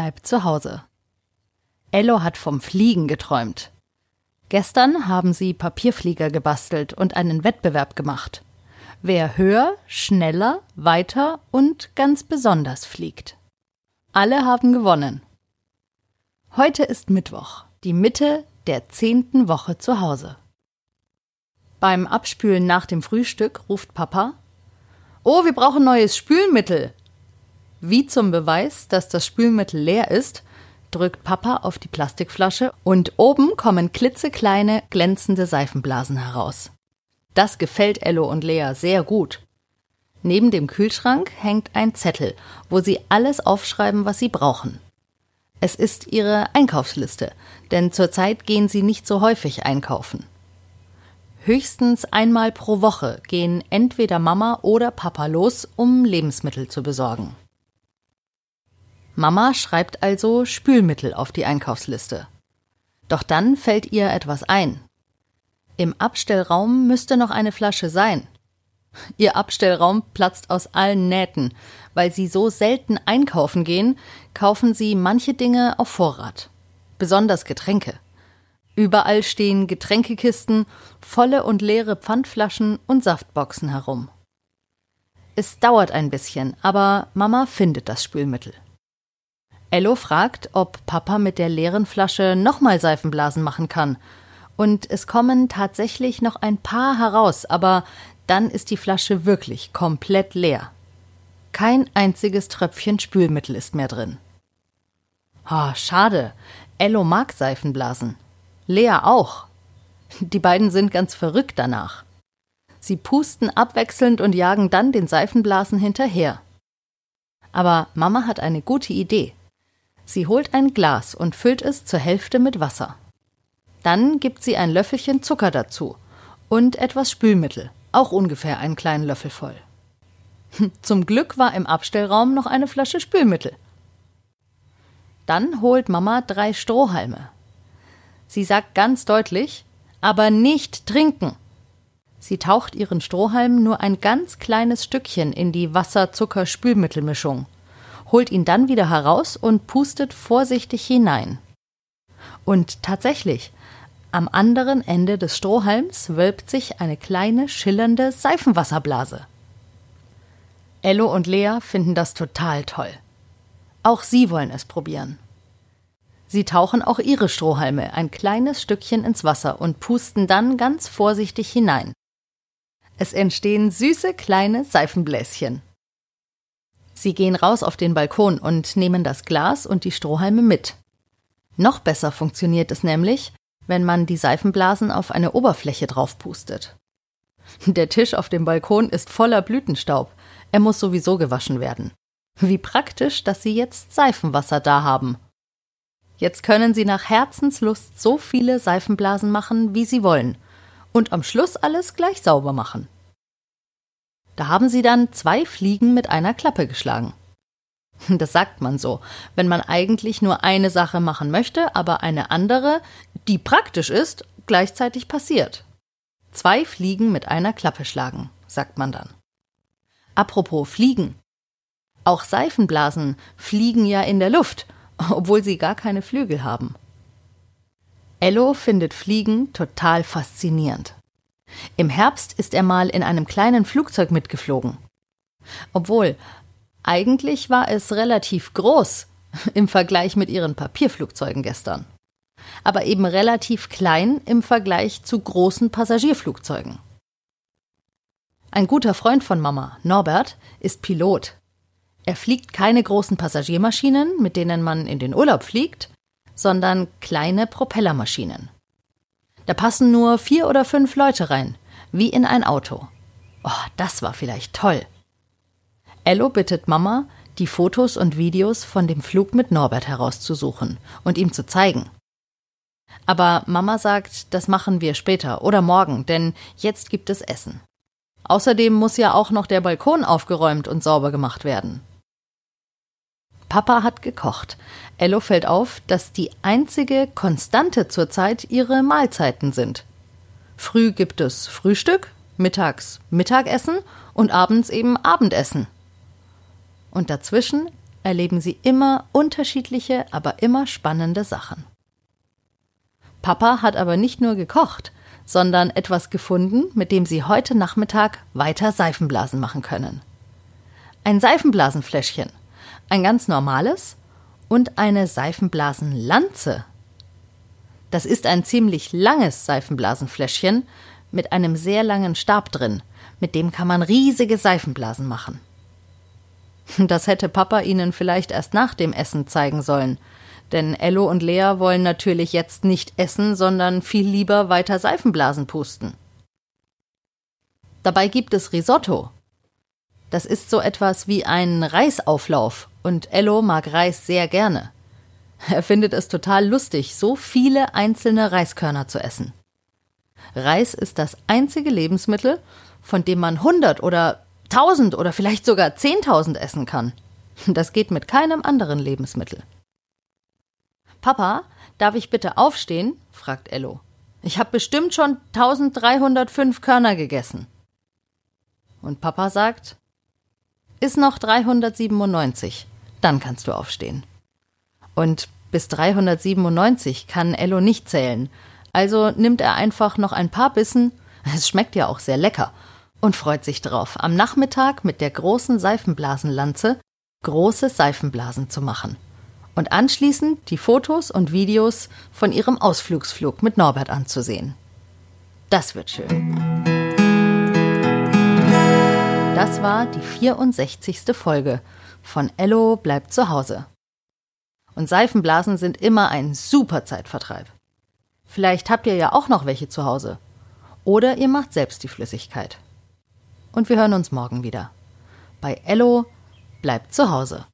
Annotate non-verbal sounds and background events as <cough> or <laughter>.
bleibt zu Hause. Ello hat vom Fliegen geträumt. Gestern haben sie Papierflieger gebastelt und einen Wettbewerb gemacht. Wer höher, schneller, weiter und ganz besonders fliegt. Alle haben gewonnen. Heute ist Mittwoch, die Mitte der zehnten Woche zu Hause. Beim Abspülen nach dem Frühstück ruft Papa Oh, wir brauchen neues Spülmittel. Wie zum Beweis, dass das Spülmittel leer ist, drückt Papa auf die Plastikflasche und oben kommen klitzekleine, glänzende Seifenblasen heraus. Das gefällt Ello und Lea sehr gut. Neben dem Kühlschrank hängt ein Zettel, wo sie alles aufschreiben, was sie brauchen. Es ist ihre Einkaufsliste, denn zurzeit gehen sie nicht so häufig einkaufen. Höchstens einmal pro Woche gehen entweder Mama oder Papa los, um Lebensmittel zu besorgen. Mama schreibt also Spülmittel auf die Einkaufsliste. Doch dann fällt ihr etwas ein. Im Abstellraum müsste noch eine Flasche sein. Ihr Abstellraum platzt aus allen Nähten. Weil sie so selten einkaufen gehen, kaufen sie manche Dinge auf Vorrat. Besonders Getränke. Überall stehen Getränkekisten, volle und leere Pfandflaschen und Saftboxen herum. Es dauert ein bisschen, aber Mama findet das Spülmittel. Ello fragt, ob Papa mit der leeren Flasche nochmal Seifenblasen machen kann. Und es kommen tatsächlich noch ein paar heraus, aber dann ist die Flasche wirklich komplett leer. Kein einziges Tröpfchen Spülmittel ist mehr drin. Oh, schade. Ello mag Seifenblasen. Lea auch. Die beiden sind ganz verrückt danach. Sie pusten abwechselnd und jagen dann den Seifenblasen hinterher. Aber Mama hat eine gute Idee. Sie holt ein Glas und füllt es zur Hälfte mit Wasser. Dann gibt sie ein Löffelchen Zucker dazu und etwas Spülmittel, auch ungefähr einen kleinen Löffel voll. Zum Glück war im Abstellraum noch eine Flasche Spülmittel. Dann holt Mama drei Strohhalme. Sie sagt ganz deutlich, aber nicht trinken. Sie taucht ihren Strohhalm nur ein ganz kleines Stückchen in die Wasser-Zucker-Spülmittelmischung holt ihn dann wieder heraus und pustet vorsichtig hinein. Und tatsächlich, am anderen Ende des Strohhalms wölbt sich eine kleine, schillernde Seifenwasserblase. Ello und Lea finden das total toll. Auch sie wollen es probieren. Sie tauchen auch ihre Strohhalme ein kleines Stückchen ins Wasser und pusten dann ganz vorsichtig hinein. Es entstehen süße kleine Seifenbläschen. Sie gehen raus auf den Balkon und nehmen das Glas und die Strohhalme mit. Noch besser funktioniert es nämlich, wenn man die Seifenblasen auf eine Oberfläche draufpustet. Der Tisch auf dem Balkon ist voller Blütenstaub. Er muss sowieso gewaschen werden. Wie praktisch, dass Sie jetzt Seifenwasser da haben. Jetzt können Sie nach Herzenslust so viele Seifenblasen machen, wie Sie wollen. Und am Schluss alles gleich sauber machen. Da haben sie dann zwei Fliegen mit einer Klappe geschlagen. <laughs> Das sagt man so, wenn man eigentlich nur eine Sache machen möchte, aber eine andere, die praktisch ist, gleichzeitig passiert. Zwei Fliegen mit einer Klappe schlagen, sagt man dann. Apropos Fliegen. Auch Seifenblasen fliegen ja in der Luft, <laughs> obwohl sie gar keine Flügel haben. Ello findet Fliegen total faszinierend. Im Herbst ist er mal in einem kleinen Flugzeug mitgeflogen. Obwohl, eigentlich war es relativ groß <laughs> im Vergleich mit ihren Papierflugzeugen gestern. Aber eben relativ klein im Vergleich zu großen Passagierflugzeugen. Ein guter Freund von Mama, Norbert, ist Pilot. Er fliegt keine großen Passagiermaschinen, mit denen man in den Urlaub fliegt, sondern kleine Propellermaschinen. Da passen nur vier oder fünf Leute rein, wie in ein Auto. Oh, das war vielleicht toll. Ello bittet Mama, die Fotos und Videos von dem Flug mit Norbert herauszusuchen und ihm zu zeigen. Aber Mama sagt, das machen wir später oder morgen, denn jetzt gibt es Essen. Außerdem muss ja auch noch der Balkon aufgeräumt und sauber gemacht werden. Papa hat gekocht. Ello fällt auf, dass die einzige Konstante zurzeit ihre Mahlzeiten sind. Früh gibt es Frühstück, mittags Mittagessen und abends eben Abendessen. Und dazwischen erleben sie immer unterschiedliche, aber immer spannende Sachen. Papa hat aber nicht nur gekocht, sondern etwas gefunden, mit dem sie heute Nachmittag weiter Seifenblasen machen können. Ein Seifenblasenfläschchen, ein ganz normales und eine Seifenblasenlanze. Das ist ein ziemlich langes Seifenblasenfläschchen mit einem sehr langen Stab drin, mit dem kann man riesige Seifenblasen machen. <laughs> Das hätte Papa ihnen vielleicht erst nach dem Essen zeigen sollen, denn Ello und Lea wollen natürlich jetzt nicht essen, sondern viel lieber weiter Seifenblasen pusten. Dabei gibt es Risotto. Das ist so etwas wie ein Reisauflauf, und Ello mag Reis sehr gerne. Er findet es total lustig, so viele einzelne Reiskörner zu essen. Reis ist das einzige Lebensmittel, von dem man hundert oder tausend oder vielleicht sogar zehntausend essen kann. Das geht mit keinem anderen Lebensmittel. Papa, darf ich bitte aufstehen? fragt Ello. Ich habe bestimmt schon 1305 Körner gegessen. Und Papa sagt, ist noch 397, dann kannst du aufstehen. Und bis 397 kann Ello nicht zählen, also nimmt er einfach noch ein paar Bissen, es schmeckt ja auch sehr lecker, und freut sich drauf, am Nachmittag mit der großen Seifenblasenlanze große Seifenblasen zu machen und anschließend die Fotos und Videos von ihrem Ausflugsflug mit Norbert anzusehen. Das wird schön. Das war die 64. Folge von Ello bleibt zu Hause. Und Seifenblasen sind immer ein super Zeitvertreib. Vielleicht habt ihr ja auch noch welche zu Hause. Oder ihr macht selbst die Flüssigkeit. Und wir hören uns morgen wieder. Bei Ello bleibt zu Hause.